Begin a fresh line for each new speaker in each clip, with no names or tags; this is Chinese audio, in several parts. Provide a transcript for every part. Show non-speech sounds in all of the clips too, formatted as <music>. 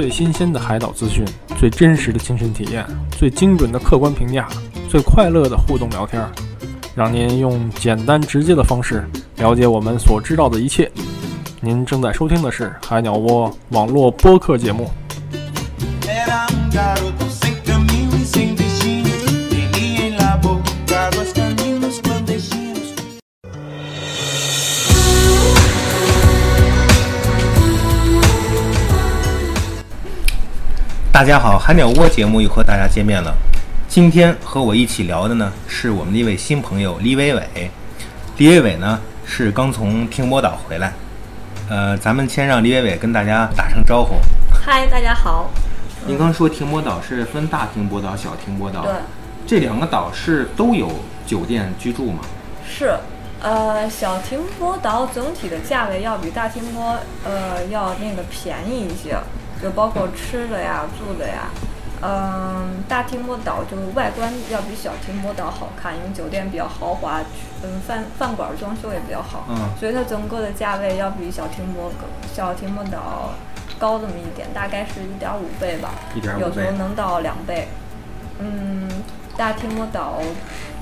最新鲜的海岛资讯，最真实的亲身体验，最精准的客观评价，最快乐的互动聊天，让您用简单直接的方式了解我们所知道的一切。您正在收听的是海鸟窝网络播客节目。
大家好，海鸟窝节目又和大家见面了。今天和我一起聊的呢，是我们的一位新朋友李伟伟。李伟伟呢是刚从停泊岛回来，呃，咱们先让李伟伟跟大家打声招呼。
嗨，大家好。
您刚说停泊岛是分大停泊岛、小停泊岛，
对，
这两个岛是都有酒店居住吗？
是，呃，小停泊岛整体的价位要比大停泊呃要那个便宜一些，就包括吃的呀、住的呀。嗯，大停泊岛就外观要比小停泊岛好看，因为酒店比较豪华，嗯，饭饭馆装修也比较好，
嗯
所以它整个的价位要比小停泊小停泊岛高这么一点，大概是一点五倍吧
，1.5
有时候能到两倍。嗯，大停泊岛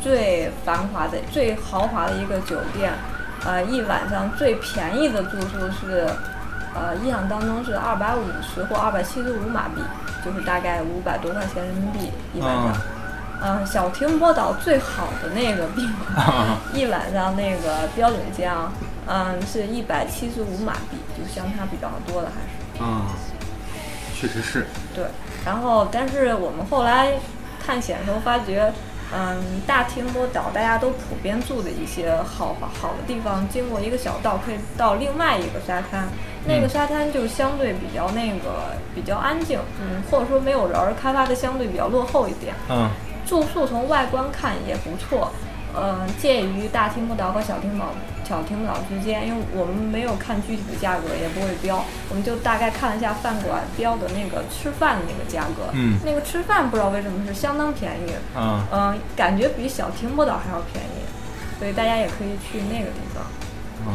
最繁华的、最豪华的一个酒店，呃，一晚上最便宜的住宿是，呃，印象当中是二百五十或二百七十五马币，就是大概五百多块钱人民币一晚上。嗯、小停泊岛最好的那个宾馆，一晚上那个标准间啊，嗯，是一百七十五马币，就相差比较多的还是。
嗯、确实是。
对，然后但是我们后来探险的时候发觉，嗯，大停泊岛大家都普遍住的一些好好的地方，经过一个小道可以到另外一个沙滩，那个
嗯。
沙滩就相对比较那个比较安静，嗯，或者说没有人儿，开发的相对比较落后一点。
嗯，
住宿从外观看也不错，呃，介于大停泊岛和小停泊小停泊岛之间，因为我们没有看具体的价格，也不会标，我们就大概看了一下饭馆标的那个吃饭的那个价格，
嗯。
那个吃饭不知道为什么是相当便宜，
嗯、
嗯、感觉比小停泊岛还要便宜，所以大家也可以去那个地方。
嗯，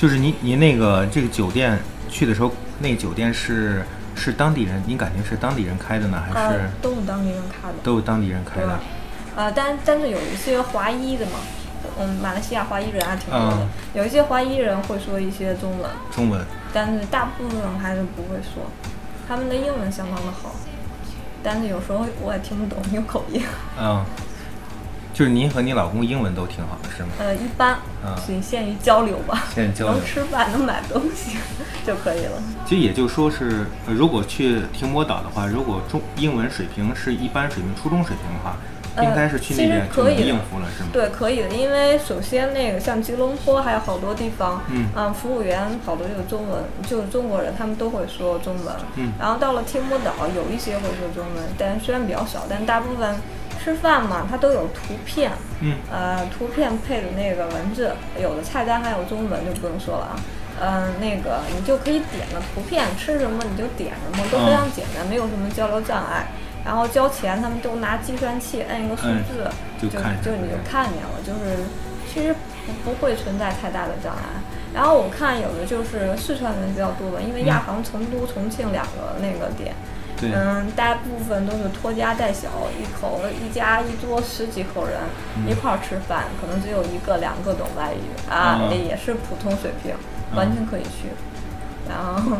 就是您您那个这个酒店去的时候，那个酒店是是当地人，您感觉是当地人开的呢，还是
呃，都是当地人开的。
都是当地人开的？
呃，但但是有一些华裔的嘛，嗯，马来西亚华裔人还挺多的，
嗯
有一些华裔人会说一些中文，
中文。
但是大部分还是不会说，他们的英文相当的好，但是有时候我也听不懂，有口音，<laughs>
嗯，就是您和你老公英文都挺好的，是吗？
呃，一般
嗯
仅限于交流吧，<laughs> 能，吃饭能买东西 <laughs> 就可以了。
其实也就说是，呃如果去停泊岛的话，如果中英文水平是一般水平、初中水平的话，
呃
应该是去那
其实
边就能
可以的
应付了，是吗？
对，可以的，因为首先那个像吉隆坡还有好多地方，
嗯
服务员好多就是中文，就是中国人，他们都会说中文。
嗯
然后到了停泊岛，有一些会说中文，但虽然比较少，但大部分吃饭嘛，它都有图片，
嗯
呃，图片配的那个文字，有的菜单还有中文就不用说了啊。嗯、那个你就可以点了图片，吃什么你就点什么，都非常简单，没有什么交流障碍。然后交钱，他们都拿计算器按一个数
嗯
字，就
就
就你就看见了，就是其实不不会存在太大的障碍。然后我看有的就是四川人比较多吧，因为亚航成都、重庆两个那个点，
对，
嗯，大部分都是拖家带小，一口一家一桌十几口人、一块儿吃饭，可能只有一个两个懂外语啊，
嗯
也是普通水平，完全可以去。然后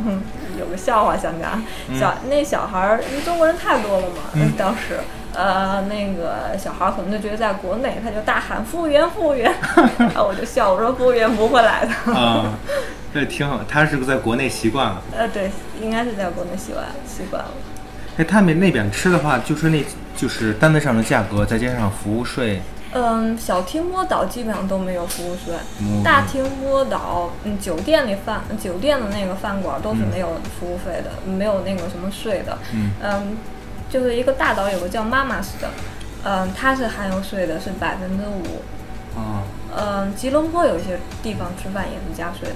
有个笑话想讲，小、那小孩儿，因为中国人太多了嘛，
嗯
当时。呃，那个小孩儿可能就觉得在国内，他就大喊服务员，服务员，<laughs> 然后我就笑，我说服务员不会来的。
啊，这挺好。他是不是在国内习惯了。
呃，对，应该是在国内习惯习惯了。
哎，他们那边吃的话，就是那，就是单子上的价格，再加上服务税，
嗯，小厅摸岛基本上都没有服务税，
嗯
大厅摸岛，嗯，酒店里饭，酒店的那个饭馆都是没有服务费的，没有那个什么税的。
嗯
就是一个大岛有个叫妈妈市的，嗯，它是含有税的，是百分之五。
啊，
嗯，吉隆坡有一些地方吃饭也是加税的。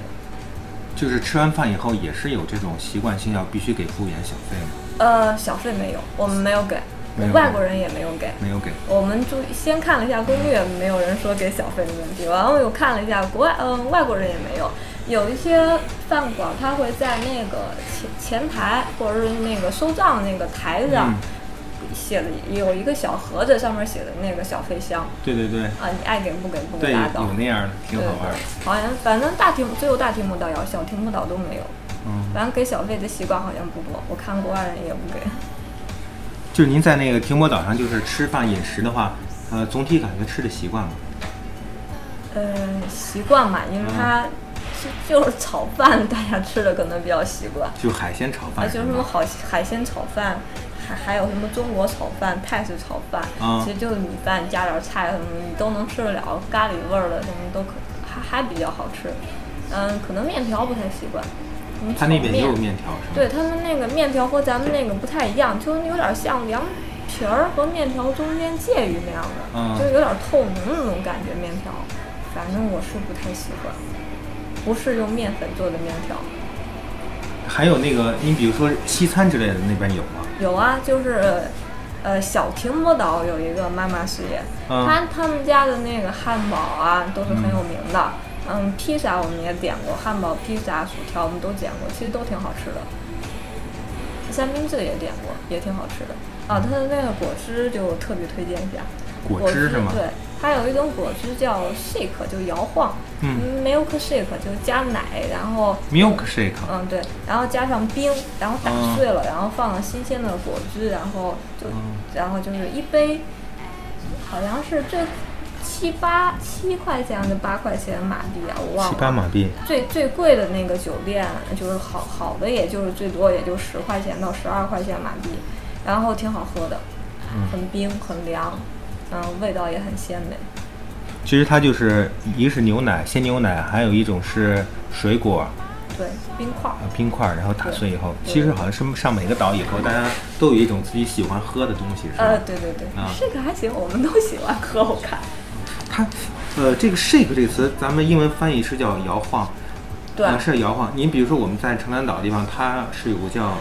就是吃完饭以后也是有这种习惯性要必须给服务员小费吗？
呃，小费没有，我们没有给，外国人也没有给。
没有给。
我们注意先看了一下攻略，没有人说给小费的问题。然后又看了一下国外，嗯、外国人也没有。有一些饭馆，他会在那个前前台或者是那个收账那个台上
嗯
写的有一个小盒子，上面写的那个小费箱
对对对
啊，你爱给不给不
对，
给拉倒。
有那样的，挺
对
好玩
好像反正大停只有大停泊岛有，小停泊岛都没有。
嗯，
反正给小费的习惯好像不多，我看国外人也不给。
就是您在那个停泊岛上，就是吃饭饮食的话，呃，总体感觉吃的习惯吗？
呃，习惯嘛，因为
嗯
它就就是炒饭，大家吃的可能比较习惯。
就海鲜炒
啊，
饭
就是什么好海鲜炒饭，还还有什么中国炒饭、泰式炒饭，
啊
其实就是米饭加点菜什么，你都能吃得了，咖喱味儿的什么都可，还还比较好吃。嗯，可能面条不太习惯。嗯
他那边也有面条是吗？
对他们那个面条和咱们那个不太一样，就有点像凉皮儿和面条中间介于那样的，
嗯
就有点透明那种感觉面条。反正我是不太喜欢，不是用面粉做的面条。
还有那个，你比如说西餐之类的，那边有吗？
有啊，就是呃小停泊岛有一个妈妈事业，
嗯
他他们家的那个汉堡啊都是很有名的。嗯，披萨我们也点过，汉堡、披萨、薯条我们都点过，其实都挺好吃的。三明治也点过，也挺好吃的。啊，它的那个果汁就特别推荐一下。
果汁是吗？
对，它有一种果汁叫 shake，就摇晃。
嗯
，milk shake 就加奶，然后
，milk shake，
嗯，对，然后加上冰，然后打
嗯
碎了，然后放了新鲜的果汁，然后就，
嗯
然后就是一杯，好像是这七八七块钱还是八块钱马币啊，我忘了
七
了。
八马币。
最最贵的那个酒店，就是好好的，也就是最多也就十块钱到十二块钱马币，然后挺好喝的，
嗯
很冰很凉，嗯，味道也很鲜美。
其实它就是一个是牛奶，鲜牛奶，还有一种是水果，
对，冰块儿。
呃冰块儿，然后打碎以后，其实好像是上每个岛以后，大家都有一种自己喜欢喝的东西，是吧？
呃，对对对，
啊
这个还行，我们都喜欢喝，我看。
它，呃，这个 shake 这个词，咱们英文翻译是叫摇晃，
对，
啊，是摇晃。您比如说我们在城南岛的地方，它是有个叫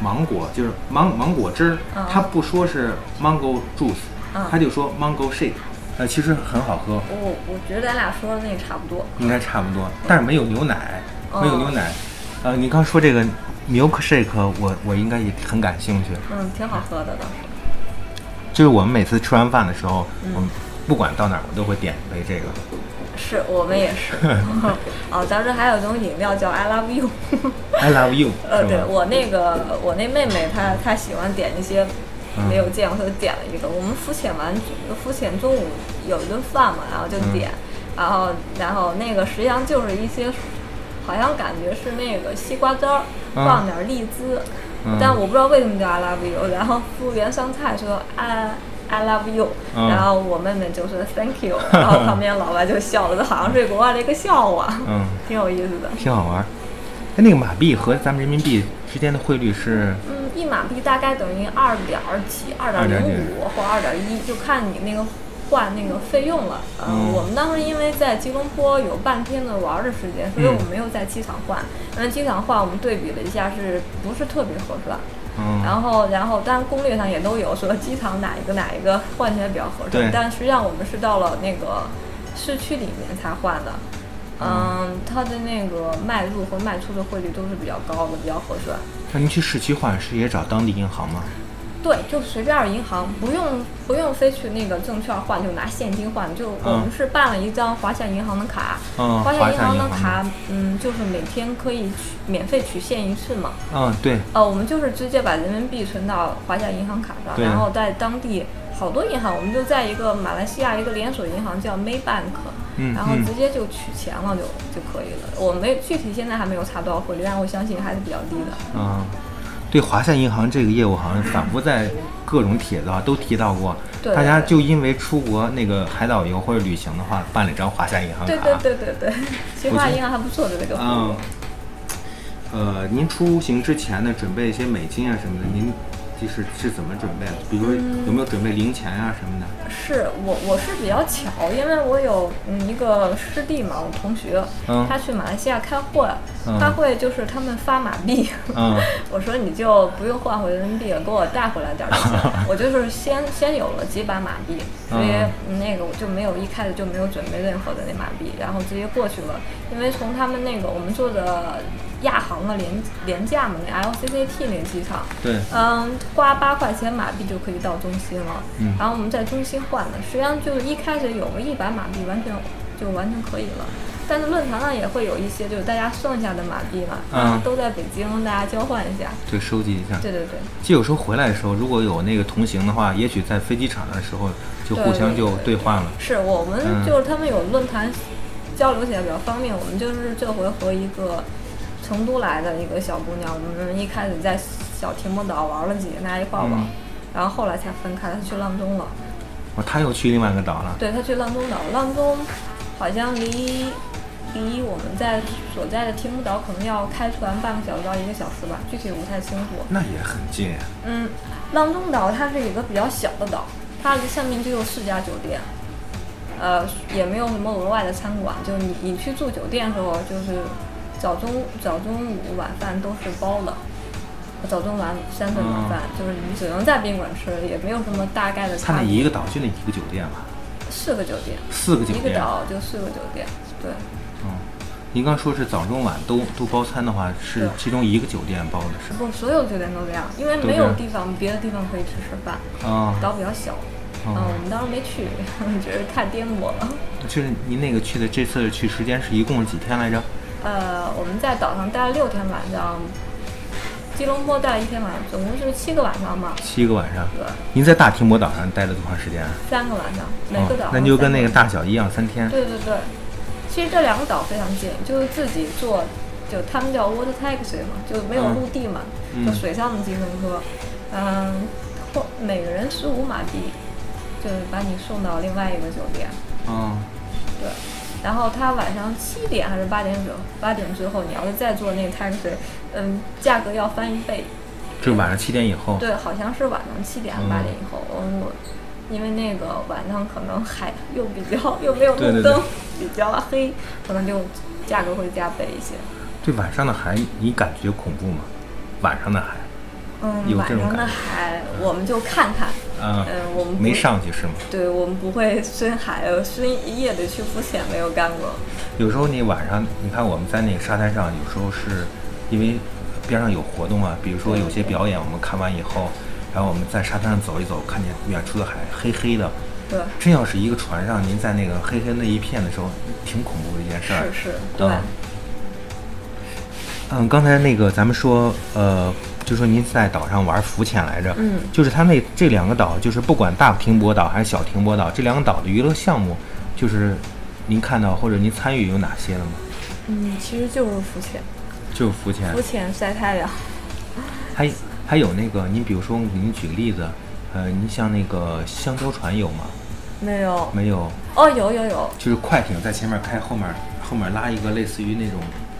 芒果，就是芒芒果汁儿，
嗯
它不说是 mango juice，
嗯
它就说 mango shake，呃，其实很好喝，
我我觉得咱俩说的那个差不多。
应该差不多，但是没有牛奶，没有
哦
牛奶。呃，你刚说这个 milk shake，我我应该也很感兴趣。
嗯，挺好喝的倒是。
就是我们每次吃完饭的时候，
嗯
我们不管到哪儿，我都会点一杯这个。
是我们也是。<laughs> 哦，当时还有一种饮料叫 I love you。<laughs>
I love you，
呃，对我那个我那妹妹她她喜欢点一些
嗯
没有见过，她就点了一个。我们浮潜完浮潜中午有一顿饭嘛，然后就点，然后然后那个实际上就是一些，好像感觉是那个西瓜汁儿，
嗯
放点荔枝，
嗯
但我不知道为什么叫 I love you。然后服务员上菜说 I I love you，、
嗯
然后我妹妹就说 Thank you，然后旁边老外就笑了，这好像是国外的一个笑话，
嗯，
挺有意思的。
挺好玩儿。哎，那个马币和咱们人民币之间的汇率是
嗯，一马币大概等于二点儿几、二点零五或二点一，就看你那个换那个费用了。嗯，
嗯
我们当时因为在吉隆坡有半天的玩儿的时间，所以
嗯
我们没有在机场换。那机场换我们对比了一下，是不是特别合算？
嗯，
然后，然后，当然攻略上也都有说机场哪一个哪一个换起来比较合适，但实际上我们是到了那个市区里面才换的。嗯，它的那个卖入和卖出的汇率都是比较高的，比较合算。
那您去市区换是也找当地银行吗？
对，就随便银行，不用不用非去那个证券换，就拿现金换。就我们是办了一张华夏银行的卡，
嗯，
华夏银行的卡，嗯，就是每天可以取免费取现一次嘛。
嗯，对，
呃，我们就是直接把人民币存到华夏银行卡上，然后在当地好多银行，我们就在一个马来西亚一个连锁银行叫 Maybank，
嗯
然后
嗯
直接就取钱了就就可以了。我没具体现在还没有查多少汇率，但我相信还是比较低的。
嗯，对，华夏银行这个业务好像反复在各种帖子啊都提到过，大家就因为出国那个海岛游或者旅行的话，办了一张华夏银行卡。
对对对对对，其实华夏银行还不错的那个服务。
嗯，呃，您出行之前呢，准备一些美金啊什么的，您就是是怎么准备的？比如有没有准备零钱啊什么的？
是我我是比较巧，因为我有嗯一个师弟嘛，我同学，
嗯
他去马来西亚开会，
嗯
他会就是他们发马币，<laughs>
嗯
我说你就不用换回人民币了，给我带回来点儿就行。<laughs> 我就是先先有了几把马币，所以
嗯
那个我就没有一开始就没有准备任何的那马币，然后直接过去了。因为从他们那个我们做的亚航的廉廉价嘛，那 LCCT 那个机场，
对，
嗯，花八块钱马币就可以到中心了。
嗯
然后我们在中心换的，实际上就是一开始有个一百马币，完全就完全可以了。但是论坛上也会有一些，就是大家剩下的马币嘛，
嗯
都在北京，大家交换一下。
对，收集一下。
对对对，
就有时候回来的时候，如果有那个同行的话，也许在飞机场的时候就互相就兑换了。
是我们
嗯
就是他们有论坛交流起来比较方便。我们就是这回和一个成都来的一个小姑娘，我们一开始在小停泊岛玩了几天，大家一块儿玩，
嗯
然后后来才分开，她去阆中了。
哦，她又去另外一个岛了。
对她去阆中岛，阆中好像离离我们在所在的停泊岛可能要开船半个小时到一个小时吧，具体我不太清楚。
那也很近呀。
嗯，阆中岛它是一个比较小的岛，它下面就有四家酒店，呃，也没有什么额外的餐馆，就你你去住酒店的时候，就是早中早中午晚饭都是包的。早中晚三顿晚饭，就是你只能在宾馆吃，也没有什么大概的
他那。一个岛就那一个酒店吧，
四个酒店，
四个酒店。
一个岛就四个酒店，对。
嗯，您刚说是早中晚都都包餐的话，是其中一个酒店包的是吧？
不，所有酒店都这样，因为没有地方别的地方可以去吃饭，
啊、
岛比较小。嗯，
哦
我们当时没去，<laughs> 觉得太颠簸了。<laughs>
就是您那个去的这次去时间是一共是几天来着？
呃，我们在岛上待了六天晚上，吉隆坡待了一天晚上，总共是七个晚上嘛，
七个晚上。
对，
您在大提摩岛上待了多长时间啊？
三个晚上，每个岛、
哦，那就跟那个。大小一样，三天。
对对对，其实这两个岛非常近，就是自己坐，就他们叫 water taxi 嘛，就没有
嗯
陆地嘛，
嗯
就水上的计程车，嗯，或每个人十五马币，就是把你送到另外一个酒店，
哦，
对。然后他晚上七点还是八点之后，八点之后你要是再做那个 taxi，嗯，价格要翻一倍。
就晚上七点以后。
对，好像是晚上七点还是八点以后，嗯，我因为那个晚上可能海又比较又没有
对对对
路灯，比较黑，可能就价格会加倍一些。
对晚上的海，你感觉恐怖吗？晚上的海，
嗯，
有
晚上的
这种感觉
海我们就看看，
嗯、
嗯，我们
没，上去是吗？
对我们不会深海，呃深夜的去浮潜，没有干过。
有时候你晚上，你看我们在那个沙滩上，有时候是因为边上有活动啊，比如说有些表演，我们看完以后，然后我们在沙滩上走一走，看见远处的海黑黑的。
对，
真要是一个船上，您在那个黑黑那一片的时候，挺恐怖的一件事儿。
是是，对，
嗯嗯，刚才那个咱们说，呃，就说您在岛上玩浮潜来着，
嗯
就是它那这两个岛，就是不管大停泊岛还是小停泊岛，这两个岛的娱乐项目，就是您看到或者您参与有哪些了吗？
嗯，其实就是浮潜，
就是浮潜
浮，潜晒太阳。
还还有那个，您比如说，给您举个例子，呃，您像那个香蕉船有吗？
没有，
没有，
哦，有有有，
就是快艇在前面开，后面后面拉一个类似于那种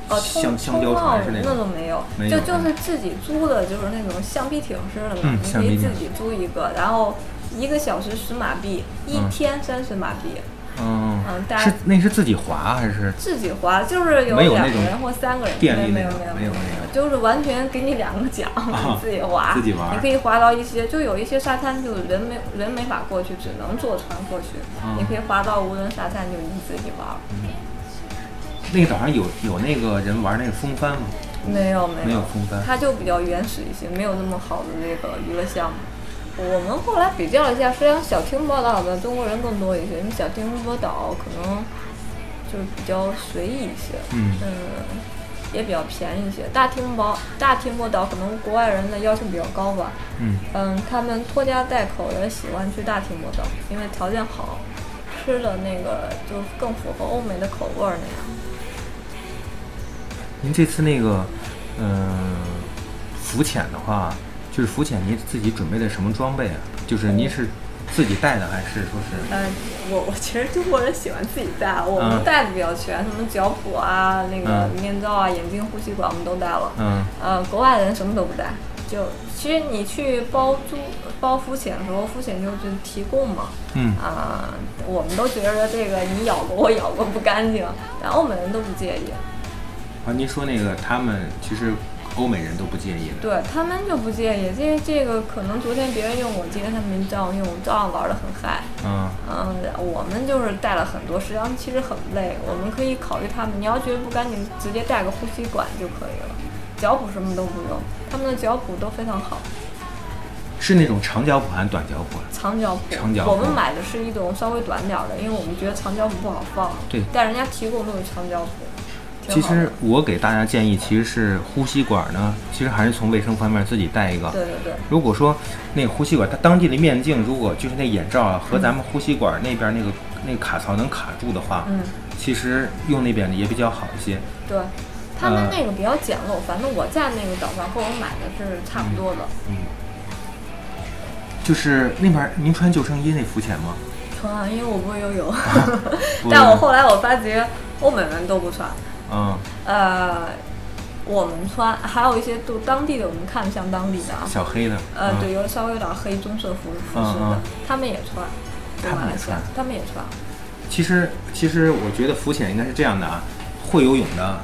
呃，
香香蕉
冲浪那
船是种。
没有，
没有
就就是自己租的，就是那种橡皮艇似的嘛，
嗯
你可以自己租一个，然后一个小时十马币，一
嗯
天三十马币，
嗯
嗯，大
是
家
那是自己划还是？
自己划，就是有两个人或三个人，没有没有
没有没有
就是完全给你两个桨，你自己划，
自己玩
你可以划到一些，就有一些沙滩就是人没人没法过去，只能坐船过去，
嗯
你可以划到无人沙滩，就你自己玩。
那个岛上有有那个人玩那个风帆吗？
没有没有，
没有风帆
它就比较原始一些，没有那么好的那个娱乐项目。我们后来比较了一下，实际上小停泊岛的中国人更多一些，因为小停泊岛可能就是比较随意一些，
嗯
也比较便宜一些。大停泊大停泊岛可能国外人的要求比较高吧，
嗯，
嗯，他们拖家带口的喜欢去大停泊岛，因为条件好，吃的那个就更符合欧美的口味儿那样。
您这次那个，嗯、浮潜的话，就是浮潜您自己准备的什么装备啊？就是您是自己带的还是说是？
呃，我我其实中国人喜欢自己带，我
嗯
们带的比较全，什么脚蹼啊、那个
嗯
面罩啊、眼镜、呼吸管我们都带了。
嗯
呃，国外人什么都不带，就其实你去包租包浮潜的时候，浮潜就是提供嘛。
嗯
啊、我们都觉得这个你咬过我咬过不干净，但欧美人都不介意。
啊，您说那个他们其实欧美人都不介意的。
对他们就不介意，这这个可能昨天别人用，我今天他们没照用，照样玩的很嗨。
嗯
嗯，我们就是带了很多，实际上其实很累。我们可以考虑他们，你要觉得不干净，直接带个呼吸管就可以了，脚蹼什么都不用，他们的脚蹼都非常好，
是那种长脚蹼还是短脚蹼？
长脚蹼。
长脚蹼
我们买的是一种稍微短点儿的，因为我们觉得长脚蹼不好放。
对
但人家提供都是长脚蹼，
其实我给大家建议，其实是呼吸管呢，其实还是从卫生方面自己带一个。
对对对。
如果说那个呼吸管，它当地的面镜，如果就是那眼罩啊和咱们呼吸管那边那个那个卡槽能卡住的话，
嗯，
其实用那边的也比较好一些。
对，他们
呃
那个比较简陋，反正我在那个岛上和我买的是差不多的。
嗯，就是那边您穿救生衣那浮潜吗？
穿啊，因为我不会游泳，
不 <laughs>
但我后来我发觉欧美人都不穿，
嗯，
呃，我们穿，还有一些都当地的，我们看像当地的啊，
小黑的。
呃，
嗯。
对，有稍微有点黑棕色服服饰的，他们也穿，对
他们也
马来西亚
穿。
他们也穿，
其实，其实我觉得浮潜应该是这样的啊，会游泳的，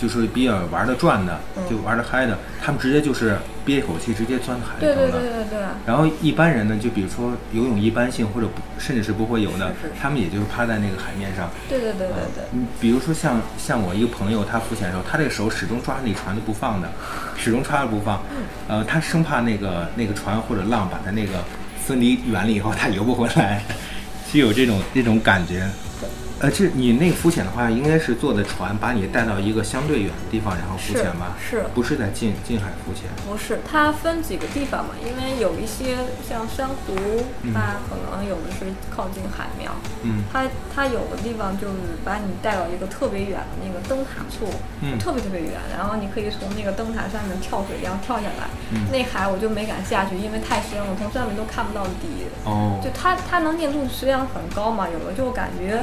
就是比较玩的转的，
嗯
就玩的嗨的，他们直接就是憋一口气，直接钻海里
对对
头了。
对对对，
然后一般人呢，就比如说游泳一般性或者不甚至是不会游的，他们也就是趴在那个海面上。
对对对对对，
嗯，比如说像像我一个朋友，他浮潜的时候，他这个手始终抓着那船都不放的，<laughs> 始终抓着不放。呃，他生怕那个那个船或者浪把他那个分离远了以后，他游不回来，<laughs> 就有这种这种感觉。呃，这你那个浮潜的话，应该是坐的船把你带到一个相对远的地方，然后浮潜吧？
是
不是在近近海浮潜？
不是，它分几个地方嘛，因为有一些像珊瑚，它可能有的是靠近海面，
嗯
它它有的地方就是把你带到一个特别远的那个灯塔处，
嗯
特别特别远，然后你可以从那个灯塔上面跳水一样跳下来。
嗯
那海我就没敢下去，因为太深了，我从上面都看不到底。
哦
就它它能见度实际上很高嘛，有的就感觉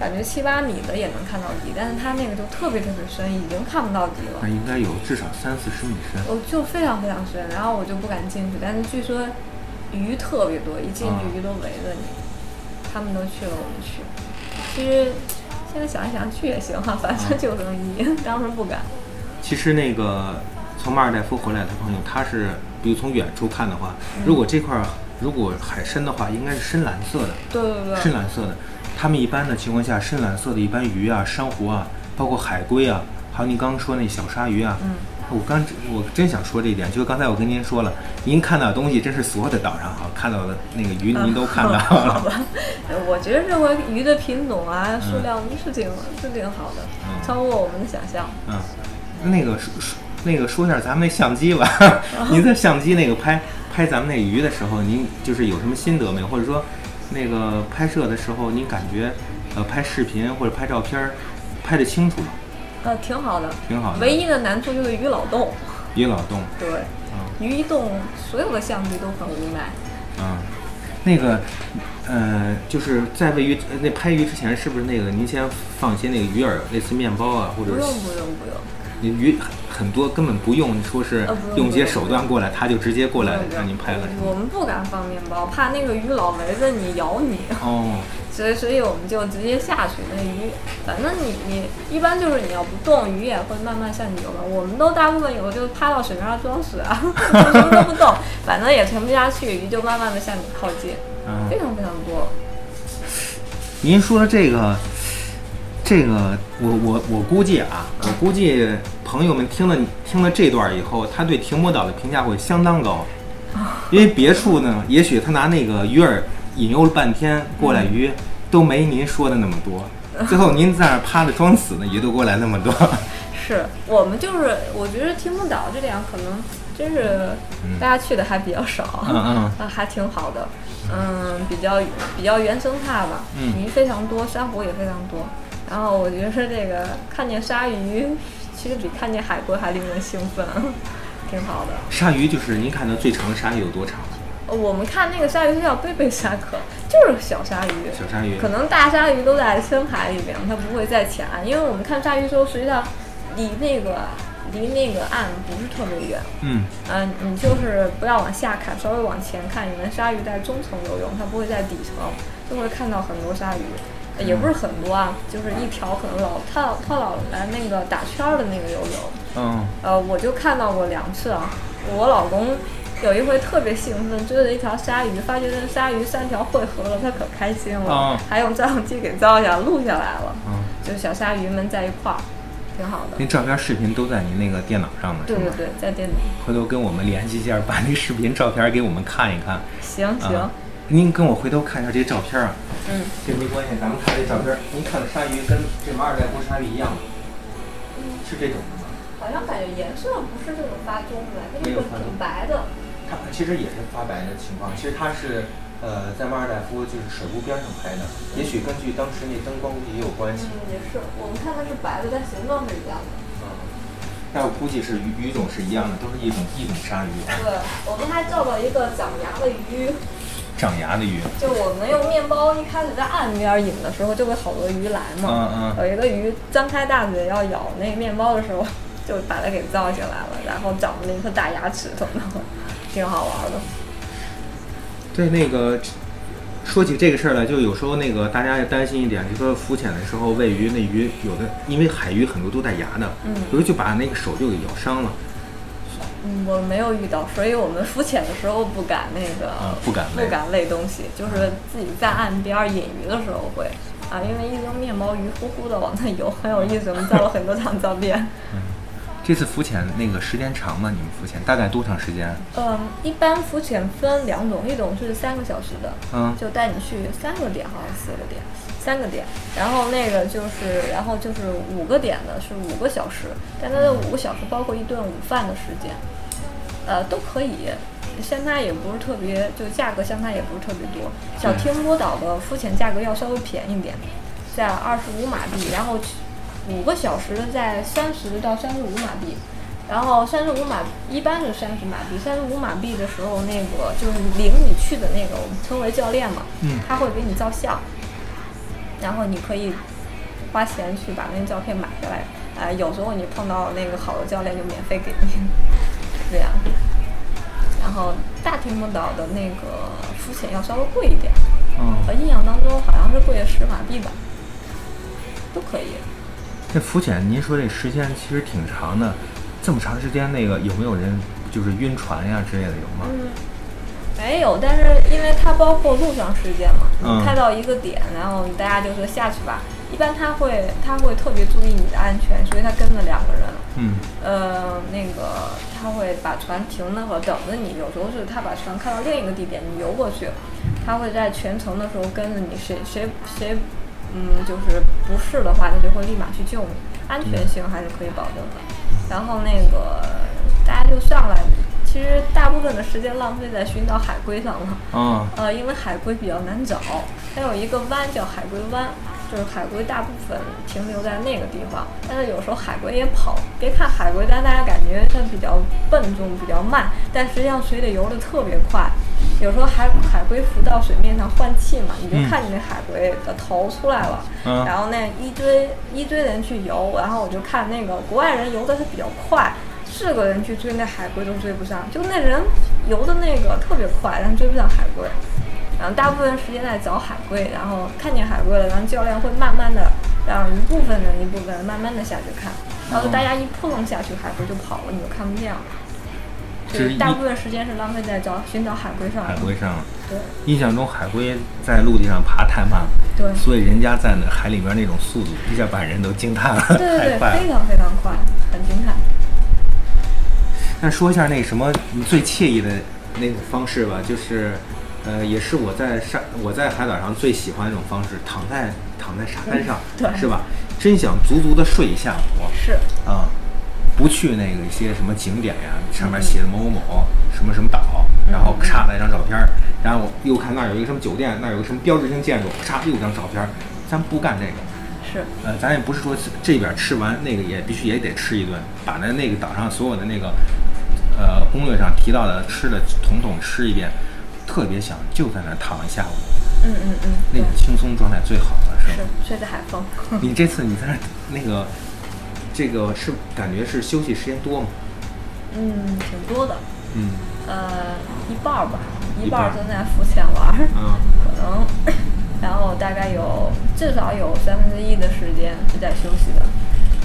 感觉七八米的也能看到底，但是它那个就特别特别深，已经看不到底了
那。应该有至少三四十米深。
我就非常非常深，然后我就不敢进去，但是据说鱼特别多，一进
啊
去鱼都围着你。他们都去了，我们去。其实现在想一想去也行哈、反正救生衣，<laughs> 当时不敢。
其实那个从马尔代夫回来的朋友，他是比如从远处看的话，
嗯
如果这块儿如果海参的话，应该是深蓝色的，
对对对，
深蓝色的。他们一般的情况下，深蓝色的一般鱼啊、珊瑚啊，包括海龟啊，还有您刚刚说那小鲨鱼啊，
嗯，
我刚我真想说这一点，就是刚才我跟您说了，您看到的东西真是所有的岛上哈看到的那个鱼您都看到
好
了。<laughs>
吧，我觉得认为鱼的品种啊、数量是挺是挺好的，
嗯
超过我们的想象。
嗯，那个说说那个说一下咱们那相机吧，<laughs> 您在相机那个拍拍咱们那鱼的时候，您就是有什么心得没有？或者说那个拍摄的时候，您感觉呃拍视频或者拍照片儿拍得清楚吗？
呃，挺好的，
挺好的。
唯一的难处就是鱼老动。
鱼老动，
对，
嗯
鱼一动，所有的相机都很无奈。
嗯，那个呃，就是在喂鱼呃那拍鱼之前，是不是那个您先放一些那个鱼饵，类似面包啊，或者是
不用不用不用，
你鱼很很多根本不用说是
用
些手段过来，他就直接过来让您拍了。
我们不敢放面包，怕那个鱼老围着你咬你，
哦，<laughs>
所以所以我们就直接下去。那鱼，反正你你一般就是你要不动，鱼也会慢慢向你游嘛。我们都大部分有就趴到水面上装死啊，<laughs> 什么都不动，<laughs> 反正也沉不下去，鱼就慢慢的向你靠近，
嗯
非，常非常多。
您说的这个，这个，我我我估计啊，我估计朋友们听了听了这段以后，他对停泊岛的评价会相当高，因为别处呢，也许他拿那个鱼饵引诱了半天，过来鱼都没您说的那么多，<laughs> 最后您在那儿趴着装死呢，鱼都过来那么多。<laughs>
是我们就是，我觉得停泊岛这点可能真是大家去的还比较少，
嗯嗯 <laughs>
啊，还挺好的，嗯，比较比较原生态吧，
嗯。
鱼非常多，珊瑚也非常多，然后我觉得这个看见鲨鱼，其实比看见海龟还令人兴奋，挺好的。
鲨鱼就是您看到最长的鲨鱼有多长？
呃我们看那个鲨鱼它叫贝贝鲨科，就是小鲨鱼，
小鲨鱼
可能大鲨鱼都在深海里边，它不会在浅岸，因为我们看鲨鱼的时候，实际上离那个离那个岸不是特别远，
嗯
嗯，你就是不要往下看，稍微往前看，你们鲨鱼在中层游泳，它不会在底层，就会看到很多鲨鱼。也不是很多啊，就是一条可能老他他老来那个打圈儿的那个游泳，
嗯，
呃，我就看到过两次啊。我老公有一回特别兴奋，追了一条鲨鱼，发觉那鲨鱼三条汇合了，他可开心了，
哦
还用照相机给照下录下来了，
嗯，
就小鲨鱼们在一块儿，挺好的。
那照片、视频都在您那个电脑上呢？
对对对，在电脑。
回头跟我们联系一下，把那视频、照片给我们看一看。
行行，
啊，您跟我回头看一下这些照片啊。
嗯，
这没关系，咱们看这照片，您看的鲨鱼跟这马尔代夫鲨鱼一样吗？是这种的吗？
好像感觉颜色不是这种发棕的，它就是
没有发棕
挺白的。
它其实也是发白的情况，其实它是呃在马尔代夫就是水库边上拍的，也许根据当时那灯光估计也有关系。
嗯，也是，我们看它是白的，但形状是一样的。
嗯，但我估计是鱼鱼种是一样的，都是一种一种鲨鱼，
对，我们还照到一个长牙的鱼，
长牙的鱼。
就我们用面包一开始在岸边引的时候，就会好多鱼来嘛。
嗯嗯
有一个鱼张开大嘴要咬那个面包的时候，就把它给造起来了，然后长了一颗大牙齿头呢，<laughs> 挺好玩的。
对，那个说起这个事儿来，就有时候那个大家也担心一点，就说浮潜的时候喂鱼，那鱼有的因为海鱼很多都带牙的，
嗯
有的就把那个手就给咬伤了。
嗯，我没有遇到，所以我们浮潜的时候不敢那个，
啊不敢喂
不敢累东西，就是自己在岸边引鱼的时候会。啊，因为一扔面包，鱼呼呼的往那游，很有意思。我们照了很多张照片。
这次浮潜那个时间长吗？你们浮潜大概多长时间？
嗯，一般浮潜分两种，一种是三个小时的，
嗯
就带你去三个点，好像四个点，三个点，然后那个就是，然后就是五个点的是五个小时，但它的五个小时包括一顿午饭的时间，呃，都可以。相差也不是特别，就价格相差也不是特别多。小天波岛的浮潜价格要稍微便宜点，在二十五马币，然后去五个小时的在三十到三十五马币。然后三十五马一般是三十马币，三十五马币的时候，那个就是领你去的那个，我们称为教练嘛，
嗯
他会给你照相，然后你可以花钱去把那个照片买下来。呃，有时候你碰到那个好的教练就免费给你，这样。然后大天目岛的那个浮潜要稍微贵一点，
嗯，
我印象当中好像是贵了十马币吧，都可以。
这浮潜您说这时间其实挺长的，这么长时间那个有没有人就是晕船呀之类的有吗？
嗯，没有，但是因为它包括路上时间嘛，
嗯
你开到一个点，然后大家就说下去吧。一般他会他会特别注意你的安全，所以他跟着两个人。
嗯
呃，那个他会把船停那会儿等着你，有时候是他把船开到另一个地点，你游过去，他会在全程的时候跟着你，谁谁谁，嗯，就是不是的话，他就会立马去救你，安全性还是可以保证的。然后那个大家就上来，其实大部分的时间浪费在寻找海龟上了。
嗯
呃，因为海龟比较难找，它有一个湾叫海龟湾，就是海龟大部分停留在那个地方，但是有时候海龟也跑。别看海龟，但大家感觉它比较笨重、比较慢，但实际上水里游得特别快。有时候海海龟浮到水面上换气嘛，你就
嗯
看见那海龟的头出来了，
嗯
然后那一堆一堆人去游，然后我就看那个国外人游的是比较快，是个人去追那海龟都追不上，就那人游的那个特别快，但追不上海龟。然后大部分时间在找海龟，然后看见海龟了，然后教练会慢慢的让一部分人一部分人慢慢的下去看，然后大家一扑棱下去，海龟就跑了，你就看不见了。就
是
大部分时间是浪费在找寻找海龟上的。
海龟上了。
对
印象中海龟在陆地上爬太慢了，
对
所以人家在那海里面那种速度一下把人都惊叹了，
对对对，非。常非常快，很惊叹。
那说一下那什么你最惬意的那种方式吧，就是，呃，也是我在沙我在海岛上最喜欢的那种方式，躺在躺在沙滩上，
对
是吧？真想足足的睡一下午
是，
啊、不去那个一些什么景点呀，上面写的某某某什么什么岛，然后咔来张照片儿，然后又看那儿有一个什么酒店，那儿有个什么标志性建筑，咔又一张照片儿，咱不干这个。
是，
呃，咱也不是说这边吃完那个也必须也得吃一顿，把那那个岛上所有的那个呃攻略上提到的吃的统统吃一遍，特别想就在那儿躺一下午，
嗯嗯嗯，
那种，轻松状态最好了，是
是
吧？
吹着海风。
你这 <laughs> 次你在那儿那个这个是感觉是休息时间多吗？
嗯，挺多的，
嗯
呃，一半儿吧，一
一半儿
正在浮潜玩儿，
嗯
可能然后大概有至少有三分之一的时间是在休息的，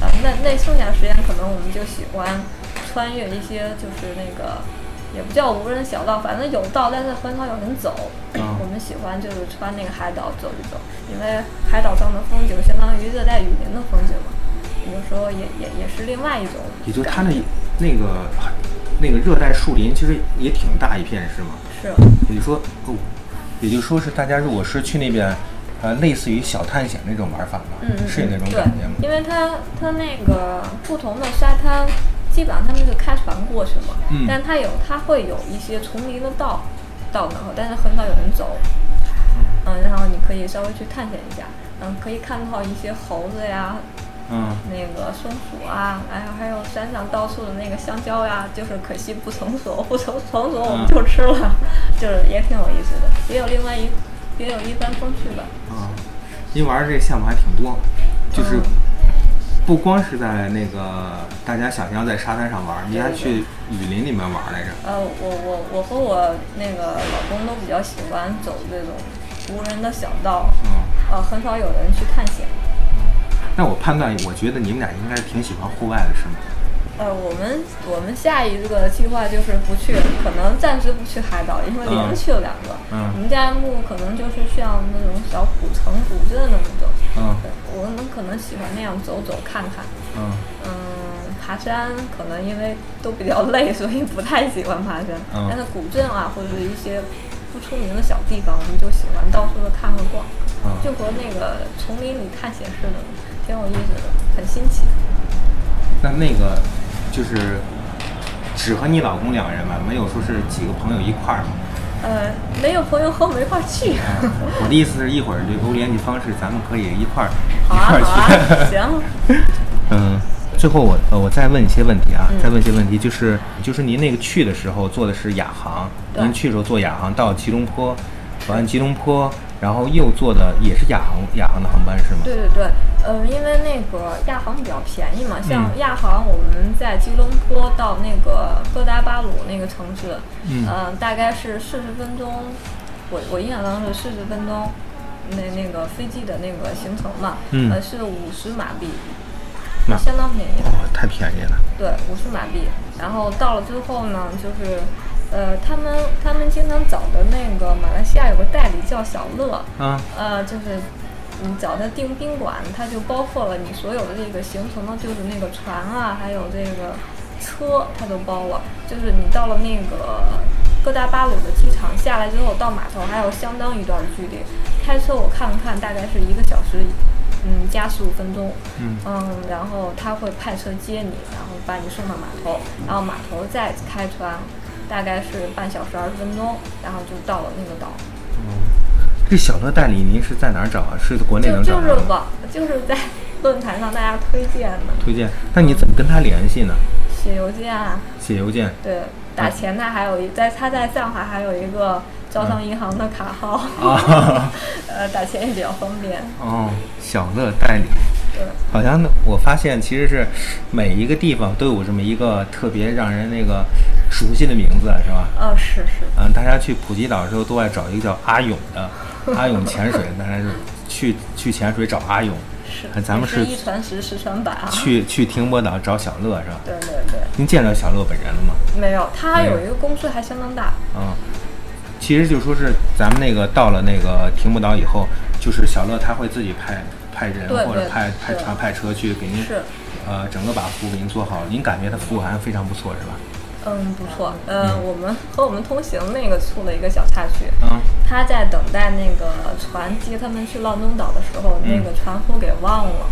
呃，那那剩下时间可能我们就喜欢穿越一些就是那个也不叫无人小道，反正有道，但是很少有人走。
嗯
我们喜欢就是穿那个海岛走一走，因为海岛上的风景相当于热带雨林的风景嘛，有时候也也也是另外一种。
也就它那那个那个热带树林其实也挺大一片，是吗？
是
也就是说，哦，也就是说是大家如果是去那边，呃，类似于小探险那种玩法吧，
嗯嗯，
是有那种感觉吗？
因为它它那个不同的沙滩，基本上他们是开船过去嘛，
嗯。
但它有它会有一些丛林的道道然后，但是很少有人走，嗯，然后你可以稍微去探险一下，嗯，可以看到一些猴子呀，
嗯，
那个松鼠啊，还有还有山上到处的那个香蕉呀，就是可惜不成熟，不成成熟我们就吃了，<laughs> 就是也挺有意思的，也有另外一也有一番风趣吧。
啊，您玩儿这个项目还挺多，就是
嗯
不光是在那个大家想象在沙滩上玩儿，您还去雨林里面玩儿来着。
呃，我我我和我那个老公都比较喜欢走这种无人的小道，
嗯，
呃，很少有人去探险。
那我判断，我觉得你们俩应该是挺喜欢户外的，是吗？
呃，我们我们下一个计划就是不去，可能暂时不去海岛，因为连着去了两个。
嗯
我们家木可能就是像那种小古城、古镇那种。
嗯
我们可能喜欢那样走走看看。
嗯
嗯，爬山可能因为都比较累，所以不太喜欢爬山。
嗯
但是古镇啊，或者是一些不出名的小地方，我们就喜欢到处的看和逛，
嗯
就和那个丛林里探险似的，挺有意思的，很新奇。
那那个就是只和你老公两个人吧，没有说是几个朋友一块儿吗？
呃，没有朋友和我们一块儿去。<laughs>
我的意思是一会儿留联系方式，咱们可以一块儿
啊，
一块儿，去。<laughs>
行。
嗯，最后我呃我再问一些问题啊，
嗯
再问一些问题，就是就是您那个去的时候坐的是亚航，您去的时候坐亚航到吉隆坡，完吉隆坡，然后又坐的也是亚航亚航的航班是吗？
对对对，呃，因为那个亚航比较便宜嘛，像
嗯
亚航我们在吉隆坡到那个哥达巴鲁那个城市，
嗯
呃，大概是四十分钟，我我印象当中是四十分钟，那那个飞机的那个行程嘛，
嗯
呃，是五十马币，
马
相当便宜的。
哦，太便宜了。
对，五十马币。然后到了之后呢，就是，呃，他们他们经常找的那个马来西亚有个代理叫小乐，
啊，
呃，就是你找他订宾馆，他就包括了你所有的这个行程呢，就是那个船啊，还有这个车，他都包了。就是你到了那个哥达巴鲁的机场下来之后，到码头还有相当一段距离，开车我看了看，大概是一个小时，嗯，加十五分钟。
嗯
然后他会派车接你，然后把你送到码头，然后码头再开船，大概是半小时二十分钟，然后就到了那个岛。
这小乐代理您是在哪儿找啊？是国内
就
能找到吗？
就是网，就是在论坛上大家推荐的，
推荐。那你怎么跟他联系呢？
写邮件啊，
写邮件。
对，打钱他还有一在他在上海还有一个招商银行的卡号，
啊，<laughs>
呃，打钱也比较方便。
哦，小乐代理。
对，
好像呢我发现其实是每一个地方都有这么一个特别让人那个熟悉的名字，是吧？
哦，是是，
嗯，大家去普吉岛的时候都爱找一个叫阿勇的，<laughs> 阿勇潜水，大家是去去潜水找阿勇，
是
啊，咱们是
一传十，十传百啊。
去去停泊岛找小乐是吧？
对对对，
您见着小乐本人了吗？
没有，他
有
有一个公司还相当大。
嗯、其实就说是咱们那个到了那个停泊岛以后，就是小乐他会自己派派人或者派派船派车去给您，呃整个把服务给您做好，您感觉他服务还是非常不错是吧？
嗯，不错。呃，我们和我们同行那个出了一个小插曲，
啊、
他在等待那个船接他们去浪东岛的时候，
嗯
那个船夫给忘了。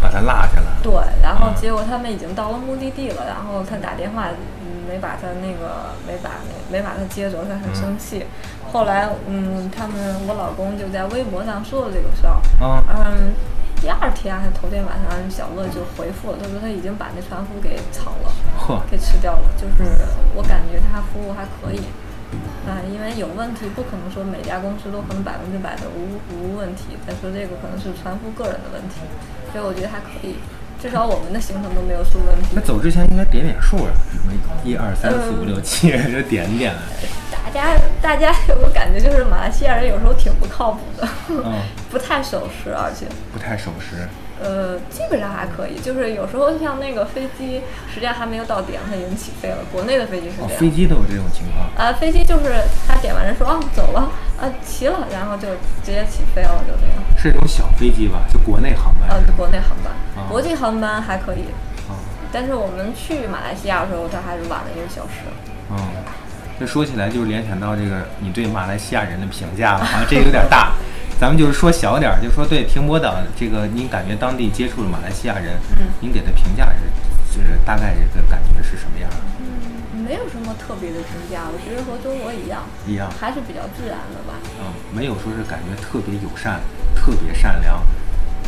把他落下了。
对，然后
啊
结果他们已经到了目的地了，然后他打电话，嗯，没把他那个没把那没把他接着，他很生气。后来，嗯，他们我老公就在微博上说了这个事儿，
啊、
嗯，第二天还是头天晚上，小乐就回复了，他说他已经把那船夫给炒了，
嚯，
给吃掉了。就是我感觉他服务还可以，啊、因为有问题不可能说每家公司都可能百分之百的无无问题，再说这个可能是船夫个人的问题，所以我觉得还可以。至少我们的行程都没有出问题
那。走之前应该点点数啊，什么一二三四五六七，<laughs> 就点点。
大家大家有个感觉就是马来西亚人有时候挺不靠谱的，
嗯，<laughs>
不太守时，而且。
不太守时。
呃，基本上还可以，就是有时候像那个飞机，实际上还没有到点，它已经起飞了。国内的飞机是
哦
这，样。
飞机都有这种情况。
啊，飞机就是他点完人说啊走了，啊齐了，然后就直接起飞了，就这样。
是这种小飞机吧？就国内航班
呃？国内航班，
啊
国际航班还可以，
啊，
但是我们去马来西亚的时候，它还是晚了一个小时。
嗯，这说起来就是联想到这个你对马来西亚人的评价了啊，这有点大。咱们就是说小点儿，就说对停泊岛这个，您感觉当地接触了马来西亚人，
嗯
您给的评价是，就是大概这个感觉是什么样的？
没有什么特别的评价，我觉得和中国一样，
一样，
还是比较自然的吧。
嗯，没有说是感觉特别友善、特别善良，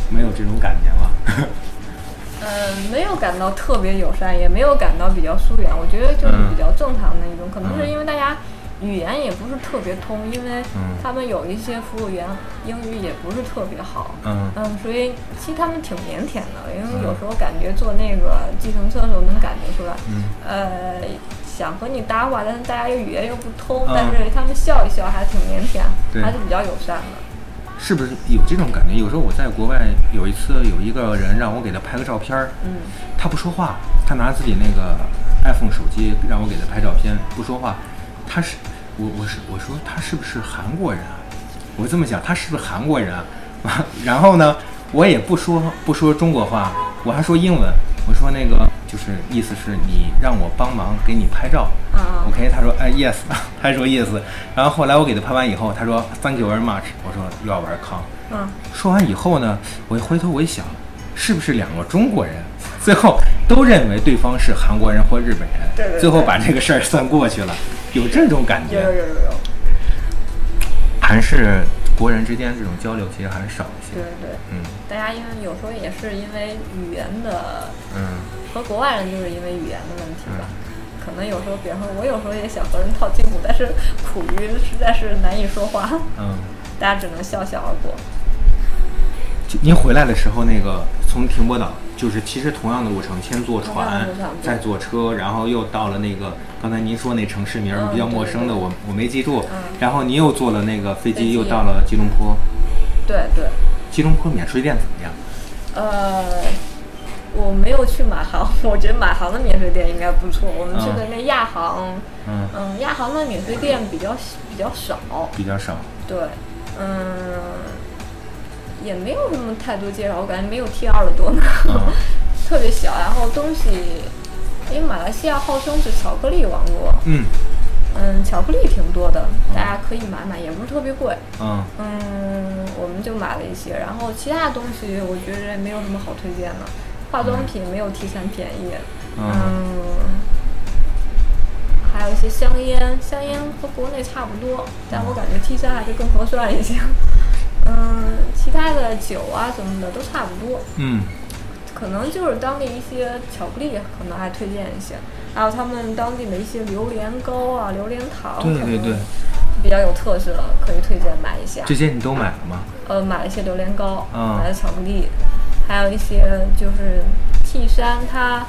没有这种感觉吗？<laughs>
呃，没有感到特别友善，也没有感到比较疏远，我觉得就是比较正常的一种。可能是因为大家语言也不是特别通，因为
嗯
他们有一些服务员英语也不是特别好。
嗯
嗯，所以其实他们挺腼腆的，因为有时候感觉坐那个计程车的时候能感觉出来，
嗯
呃，想和你搭话，但是大家又语言又不通，
嗯
但是他们笑一笑还挺腼腆，还是比较友善的。
是不是有这种感觉？有时候我在国外有一次有一个人让我给他拍个照片儿，
嗯
他不说话，他拿自己那个 iPhone 手机让我给他拍照片，不说话。他是我我是我说他是不是韩国人啊？我这么想，他是不是韩国人啊？<laughs> 然后呢，我也不说不说中国话，我还说英文。我说那个就是意思是你让我帮忙给你拍照。
啊
OK，他说哎 yes，<laughs> 他说 yes。然后后来我给他拍完以后，他说 Thank you very much。我说 You are welcome。
嗯，
说完以后呢，我一回头我一想，是不是两个中国人？最后都认为对方是韩国人或日本人，
对对对
最后把这个事儿算过去了，有这种感
有有
觉。
有有有，
还是国人之间这种交流其实还是少一些。
对对。
嗯
大家因为有时候也是因为语言的，
嗯
和国外人就是因为语言的问题吧。可能有时候，比方说，我有时候也想和人套近乎，但是苦于实在是难以说话，
嗯。
大家只能笑笑而过。
就您回来的时候，那个从停泊岛，就是其实同样的路程，先坐船再坐车，然后又到了那个刚才您说那城市名比较陌生的，我我没记住。
嗯
然后您又坐了那个飞机，又到了吉隆坡。
对对，
吉隆坡免税店怎么样？
呃，我没有去马航，<laughs> 我觉得马航的免税店应该不错。我们去的
嗯
那亚航，
嗯，
嗯，亚航的免税店比较比较少，
比较少。
对，嗯，也没有什么太多介绍，我感觉没有 T 二的多呢，
嗯 <laughs>
特别小。然后东西，因为马来西亚号称是巧克力王国，
嗯。
嗯，巧克力挺多的，大家可以买买，也不是特别贵。
嗯
嗯，我们就买了一些，然后其他的东西我觉得没有什么好推荐的，化妆品没有 T 三便宜。
嗯。
嗯，还有一些香烟，香烟和国内差不多，但我感觉 T 三还是更合算一些。嗯，其他的酒啊什么的都差不多，
嗯。
可能就是当地一些巧克力可能还推荐一些，还有他们当地的一些榴莲糕啊、榴莲糖，
对对对，
比较有特色，可以推荐买一下。
这些你都买了吗？
呃，买了一些榴莲糕，
嗯
买了巧克力，还有一些就是 T 山，它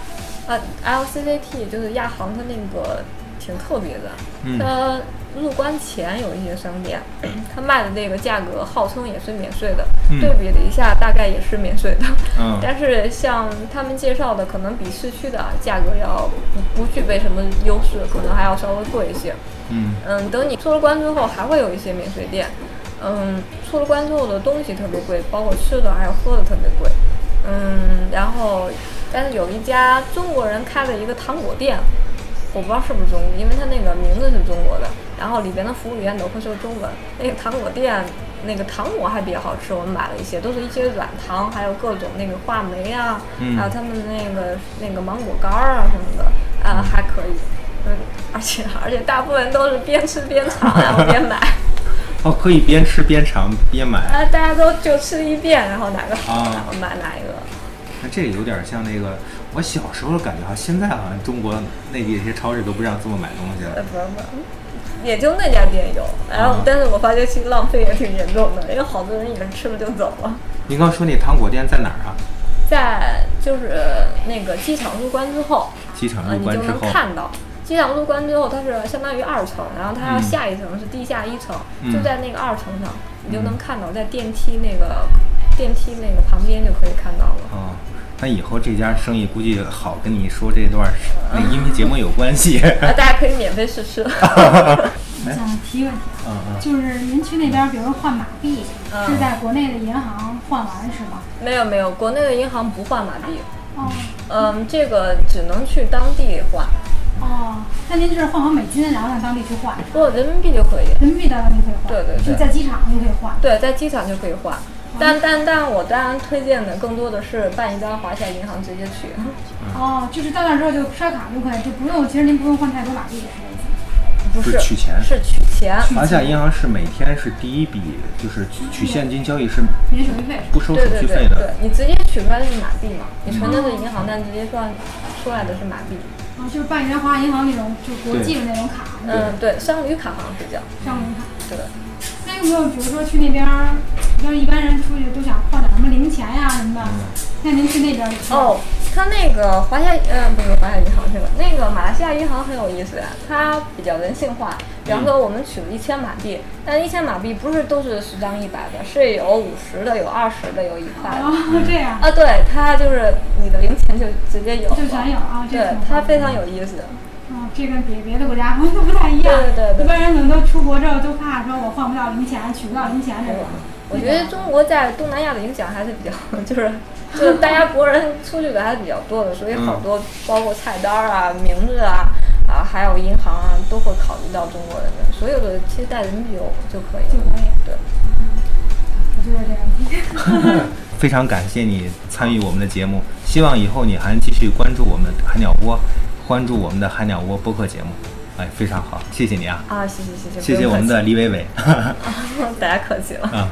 呃 LCCT 就是亚航它那个挺特别的，
嗯。
它入关前有一些商店，<clears throat> 他卖的那个价格号称也是免税的，
嗯
对比了一下，大概也是免税的，
嗯 <laughs>
但是像他们介绍的，可能比市区的价格要不不具备什么优势，可能还要稍微贵一些。
嗯
嗯，等你出了关之后，还会有一些免税店。嗯，出了关之后的东西特别贵，包括吃的还有喝的特别贵。嗯，然后但是有一家中国人开的一个糖果店，我不知道是不是中国，因为它那个名字是中国的，然后里边的服务员都会说中文。那个糖果店那个糖果还比较好吃，我们买了一些，都是一些软糖，还有各种那个话梅啊，
嗯
还有他们那个那个芒果干儿啊什么的，啊还可以。嗯，而且而且大部分都是边吃边尝，然后边买，<laughs>
哦，可以边吃边尝边买。
啊，大家都就吃一遍，然后哪个好，
啊
然后买哪一个。
那这有点像那个我小时候的感觉哈，现在好像中国内地这些超市都不让这么买东西
呃，
了。
不是不是，也就那家店有。然后
啊，
但是我发现其实浪费也挺严重的，因为好多人也是吃了就走了。
您刚说那糖果店在哪儿啊？
在就是那个机场入关之后，
机场入关之后
能，看到。机场入关之后，它是相当于二层，然后它要
嗯
下一层是地下一层，
嗯
就在那个二层上，你就能
嗯
看到，在电梯那个电梯那个旁边就可以看到
那以后这家生意估计好跟你说这段儿那个音频节目有关系。<laughs>
啊，大家可以免费试吃。
想提一个问题啊，
嗯嗯，
就是您去那边，比如说换马币，
嗯
是在国内的银行换完是吗？
没有没有，国内的银行不换马币，
哦
嗯，这个只能去当地换，
哦，那您就是换成美金，然后让当地去换，
不过人民币就可以。
人民币到当地可以换，
对对对
就在机场就可以换。
对，在机场就可以换。但但但我当然推荐的更多的是办一张华夏银行直接去。
哦，就是到那之后就刷卡就可以，就不用，其实您不用换太多马币，是这意思吗？
不是
是取钱
是取钱。
华夏银行是每天是第一笔，就是取取现金交易是
免手续费？
不收手续费的。
对对，你直接取出来的是马币嘛？你存的是银行，但直接算出来的是马币。
啊，就是办一张华夏银行那种就国际的那种卡，
嗯，对，商旅卡好像是叫。
商务卡。
对，
那有没有比如说去那边儿，像一般人出去都想换点什么零钱呀、什么的，那您去那边儿也是
哦，它那个华夏，呃，不是华夏银行这个，那个马来西亚银行很有意思呀，它比较人性化。比方说，我们取了一千马币，但一千马币不是都是十张一百的，是有五十的，有二十的，有一块的。
哦，这样。
啊，对，它就是你的零钱就直接有，
就全有啊，
对，它非常有意思。
哦，这跟别别的国家好像都不太一样。
对对对
一般人可能都出国之后都怕说我换不到零钱，取不到零钱这种。
我觉得中国在东南亚的影响还是比较，<laughs> 就是就是大家国人出去的还是比较多的，所以好多包括菜单儿啊、名字啊啊，还有银行啊，都会考虑到中国人的。所有的其实带人民币就可以了。
就可以，
对，
我就是这样。<laughs>
非常感谢你参与我们的节目，希望以后你还继续关注我们海鸟窝，关注我们的海鸟窝播客节目。哎，非常好，谢谢你啊，
啊，谢谢谢谢，
谢谢我们的李伟伟。<laughs>
大家客气了。
啊。